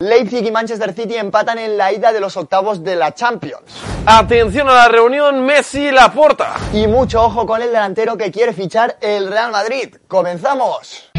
Leipzig y Manchester City empatan en la ida de los octavos de la Champions. Atención a la reunión Messi-Laporta. Y mucho ojo con el delantero que quiere fichar el Real Madrid. ¡Comenzamos!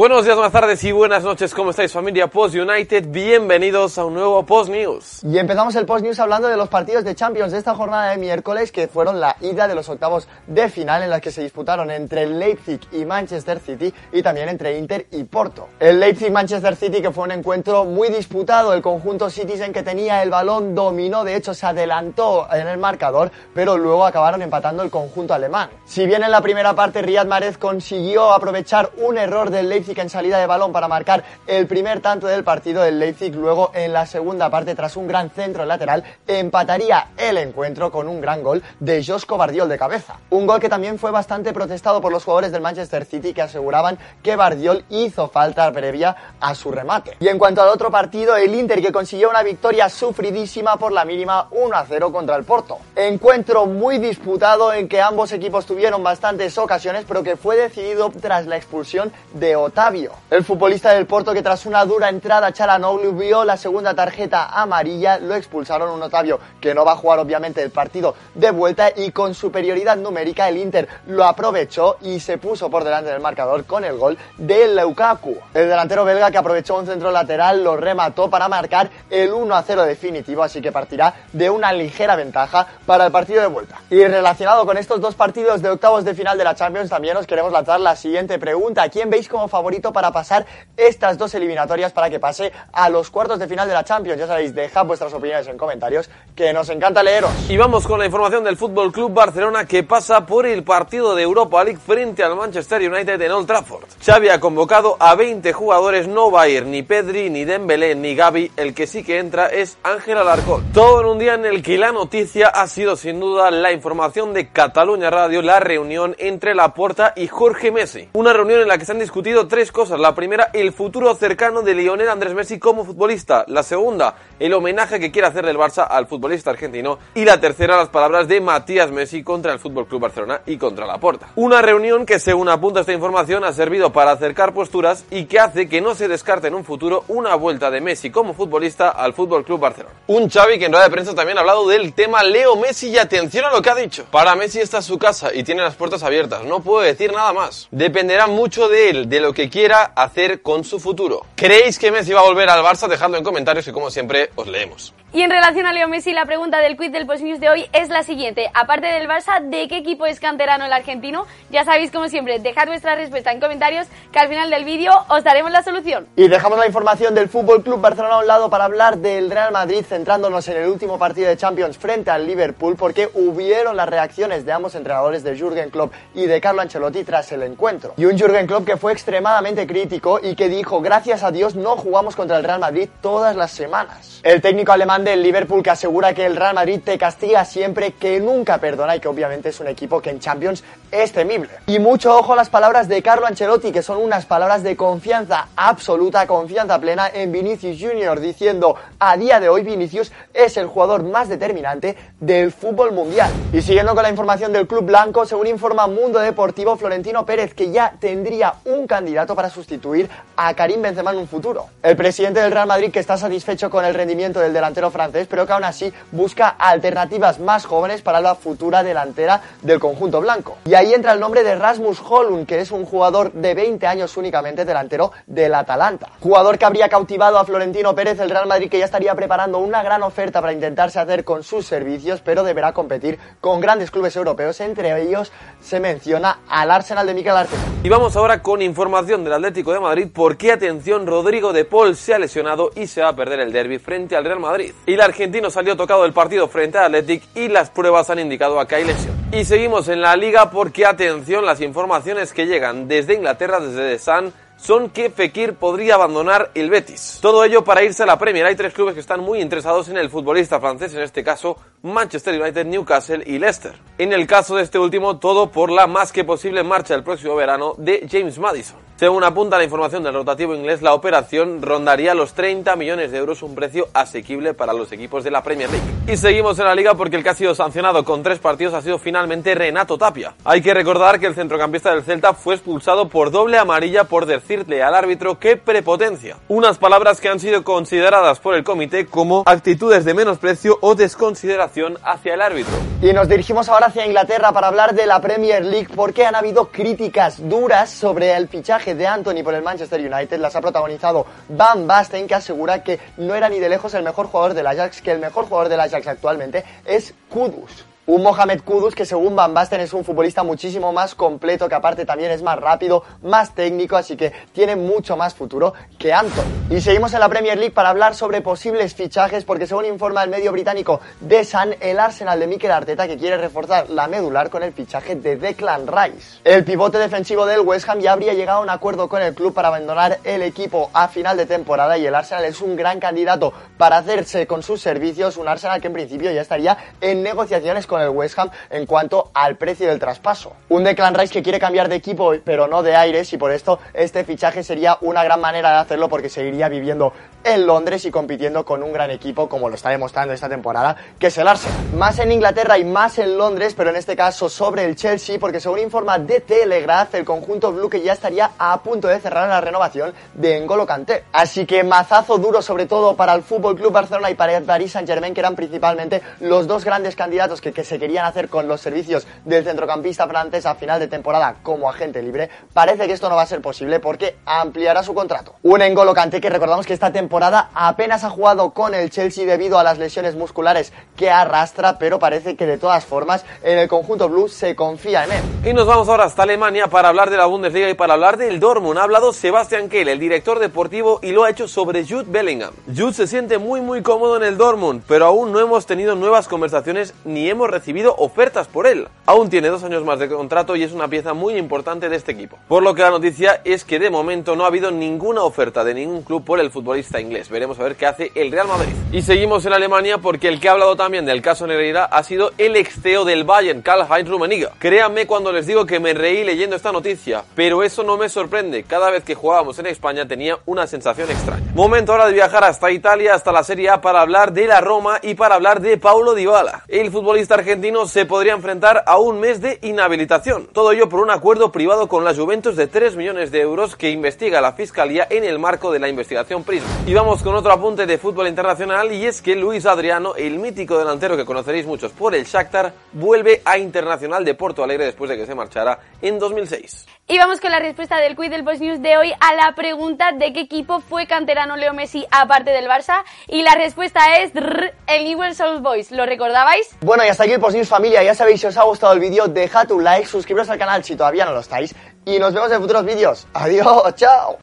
Buenos días, buenas tardes y buenas noches. ¿Cómo estáis familia Post United? Bienvenidos a un nuevo Post News. Y empezamos el Post News hablando de los partidos de Champions de esta jornada de miércoles que fueron la ida de los octavos de final en las que se disputaron entre Leipzig y Manchester City y también entre Inter y Porto. El Leipzig-Manchester City que fue un encuentro muy disputado, el conjunto Citizen que tenía el balón dominó, de hecho se adelantó en el marcador, pero luego acabaron empatando el conjunto alemán. Si bien en la primera parte Riyad Mahrez consiguió aprovechar un error del Leipzig Leipzig en salida de balón para marcar el primer tanto del partido. El Leipzig luego en la segunda parte, tras un gran centro lateral, empataría el encuentro con un gran gol de Josko Bardiol de cabeza. Un gol que también fue bastante protestado por los jugadores del Manchester City que aseguraban que Bardiol hizo falta previa a su remate. Y en cuanto al otro partido, el Inter que consiguió una victoria sufridísima por la mínima 1 a 0 contra el Porto. Encuentro muy disputado en que ambos equipos tuvieron bastantes ocasiones, pero que fue decidido tras la expulsión de Otavio, el futbolista del Porto que tras una dura entrada Charanoglu vio la segunda tarjeta amarilla, lo expulsaron un Otavio que no va a jugar obviamente el partido de vuelta y con superioridad numérica el Inter lo aprovechó y se puso por delante del marcador con el gol de Lukaku. El delantero belga que aprovechó un centro lateral lo remató para marcar el 1 a 0 definitivo, así que partirá de una ligera ventaja para el partido de vuelta. Y relacionado con estos dos partidos de octavos de final de la Champions, también os queremos lanzar la siguiente pregunta. ¿Quién veis como favorito favorito para pasar estas dos eliminatorias para que pase a los cuartos de final de la Champions. Ya sabéis, dejad vuestras opiniones en comentarios, que nos encanta leeros. Y vamos con la información del Fútbol Club Barcelona que pasa por el partido de Europa League frente al Manchester United en Old Trafford. Xavi ha convocado a 20 jugadores, no va a ir ni Pedri, ni Dembélé, ni Gaby, el que sí que entra es Ángel Alarcón. Todo en un día en el que la noticia ha sido sin duda la información de Cataluña Radio, la reunión entre Laporta y Jorge Messi. Una reunión en la que se han discutido tres cosas. La primera, el futuro cercano de Lionel Andrés Messi como futbolista. La segunda, el homenaje que quiere hacer el Barça al futbolista argentino. Y la tercera, las palabras de Matías Messi contra el Fútbol Club Barcelona y contra la Porta. Una reunión que, según apunta esta información, ha servido para acercar posturas y que hace que no se descarte en un futuro una vuelta de Messi como futbolista al Fútbol Club Barcelona. Un Xavi que en rueda de prensa también ha hablado del tema Leo Messi y atención a lo que ha dicho. Para Messi esta es su casa y tiene las puertas abiertas. No puedo decir nada más. Dependerá mucho de él, de lo que quiera hacer con su futuro. ¿Creéis que Messi va a volver al Barça? Dejadlo en comentarios y como siempre os leemos. Y en relación a Leo Messi, la pregunta del quiz del Post News de hoy es la siguiente. Aparte del Barça, ¿de qué equipo es canterano el argentino? Ya sabéis, como siempre, dejad vuestra respuesta en comentarios que al final del vídeo os daremos la solución. Y dejamos la información del Fútbol Club Barcelona a un lado para hablar del Real Madrid, centrándonos en el último partido de Champions frente al Liverpool, porque hubieron las reacciones de ambos entrenadores, de Jürgen Klopp y de Carlo Ancelotti, tras el encuentro. Y un Jürgen Klopp que fue extremadamente crítico y que dijo, gracias a Dios no jugamos contra el Real Madrid todas las semanas. El técnico alemán del Liverpool que asegura que el Real Madrid te castiga siempre, que nunca perdona y que obviamente es un equipo que en Champions es temible. Y mucho ojo a las palabras de Carlo Ancelotti, que son unas palabras de confianza absoluta, confianza plena en Vinicius Junior, diciendo a día de hoy Vinicius es el jugador más determinante del fútbol mundial. Y siguiendo con la información del Club Blanco, según informa Mundo Deportivo, Florentino Pérez, que ya tendría un candidato para sustituir a Karim Benzema en un futuro. El presidente del Real Madrid, que está satisfecho con el rendimiento del delantero francés, pero que aún así busca alternativas más jóvenes para la futura delantera del conjunto blanco. Y ahí entra el nombre de Rasmus Holund, que es un jugador de 20 años únicamente delantero del Atalanta. Jugador que habría cautivado a Florentino Pérez, el Real Madrid, que ya estaría preparando una gran oferta para intentarse hacer con sus servicios, pero deberá competir con grandes clubes europeos, entre ellos se menciona al Arsenal de Mikel Arteta. Y vamos ahora con información del Atlético de Madrid porque, atención, Rodrigo de Paul se ha lesionado y se va a perder el derby frente al Real Madrid. Y el argentino salió tocado del partido frente al Athletic y las pruebas han indicado a que hay lesión. Y seguimos en la liga porque, atención, las informaciones que llegan desde Inglaterra, desde The Sun, son que Fekir podría abandonar el Betis. Todo ello para irse a la Premier. Hay tres clubes que están muy interesados en el futbolista francés, en este caso Manchester United, Newcastle y Leicester. En el caso de este último, todo por la más que posible marcha el próximo verano de James Madison. Según apunta la información del rotativo inglés, la operación rondaría los 30 millones de euros, un precio asequible para los equipos de la Premier League. Y seguimos en la liga porque el que ha sido sancionado con tres partidos ha sido finalmente Renato Tapia. Hay que recordar que el centrocampista del Celta fue expulsado por doble amarilla por decirle al árbitro que prepotencia. Unas palabras que han sido consideradas por el comité como actitudes de menosprecio o desconsideración hacia el árbitro. Y nos dirigimos ahora hacia Inglaterra para hablar de la Premier League porque han habido críticas duras sobre el fichaje de Anthony por el Manchester United las ha protagonizado Van Basten, que asegura que no era ni de lejos el mejor jugador del Ajax, que el mejor jugador del Ajax actualmente es Kudus. Un Mohamed Kudus que según Van Basten es un futbolista muchísimo más completo, que aparte también es más rápido, más técnico, así que tiene mucho más futuro que Anthony. Y seguimos en la Premier League para hablar sobre posibles fichajes, porque según informa el medio británico The Sun, el Arsenal de Mikel Arteta que quiere reforzar la medular con el fichaje de Declan Rice. El pivote defensivo del West Ham ya habría llegado a un acuerdo con el club para abandonar el equipo a final de temporada y el Arsenal es un gran candidato para hacerse con sus servicios, un Arsenal que en principio ya estaría en negociaciones con el West Ham en cuanto al precio del traspaso. Un Declan Rice que quiere cambiar de equipo pero no de aires y por esto este fichaje sería una gran manera de hacerlo porque seguiría viviendo en Londres y compitiendo con un gran equipo como lo está demostrando esta temporada que es el Arsenal. Más en Inglaterra y más en Londres pero en este caso sobre el Chelsea porque según informa de Telegraph el conjunto blue que ya estaría a punto de cerrar la renovación de N'Golo Kanté. Así que mazazo duro sobre todo para el Fútbol Club Barcelona y para el Paris Saint-Germain que eran principalmente los dos grandes candidatos que, se querían hacer con los servicios del centrocampista francés a final de temporada como agente libre, parece que esto no va a ser posible porque ampliará su contrato. Un N'Golo Kanté que recordamos que esta temporada apenas ha jugado con el Chelsea debido a las lesiones musculares que arrastra, pero parece que de todas formas en el conjunto blue se confía en él. Y nos vamos ahora hasta Alemania para hablar de la Bundesliga y para hablar del Dortmund. Ha hablado Sebastian Kehl, el director deportivo, y lo ha hecho sobre Jude Bellingham. Jude se siente muy muy cómodo en el Dortmund, pero aún no hemos tenido nuevas conversaciones ni hemos recibido ofertas por él. Aún tiene dos años más de contrato y es una pieza muy importante de este equipo. Por lo que la noticia es que de momento no ha habido ninguna oferta de ningún club por el inglés. Veremos a ver qué hace el Real Madrid. Y seguimos en Alemania porque el que ha hablado también del caso Negreira ha sido el ex CEO del Bayern, Karl-Heinz Rummenigge. Créanme cuando les digo que me reí leyendo esta noticia, pero eso no me sorprende. Cada vez que jugábamos en España tenía una sensación extraña. Momento ahora de viajar hasta Italia, hasta la Serie A para hablar de la Roma y para hablar de Paulo Dybala. El futbolista argentino se podría enfrentar a un mes de inhabilitación. Todo ello por un acuerdo privado con la Juventus de 3 millones de euros que investiga la Fiscalía en el marco de la investigación Prisma. Y vamos con otro apunte de fútbol internacional y es que Luis Adriano, el mítico delantero que conoceréis muchos por el Shakhtar, vuelve a Internacional de Porto Alegre después de que se marchara en 2006. Y vamos con la respuesta del quiz del Post News de hoy a la pregunta de qué equipo fue canterano Leo Messi aparte del Barça. Y la respuesta es el Newell's Old Boys. ¿Lo recordabais? Bueno, y hasta aquí el Post News familia. Ya sabéis, si os ha gustado el vídeo, dejad un like, suscribiros al canal si todavía no lo estáis. Y nos vemos en futuros vídeos. Adiós, chao.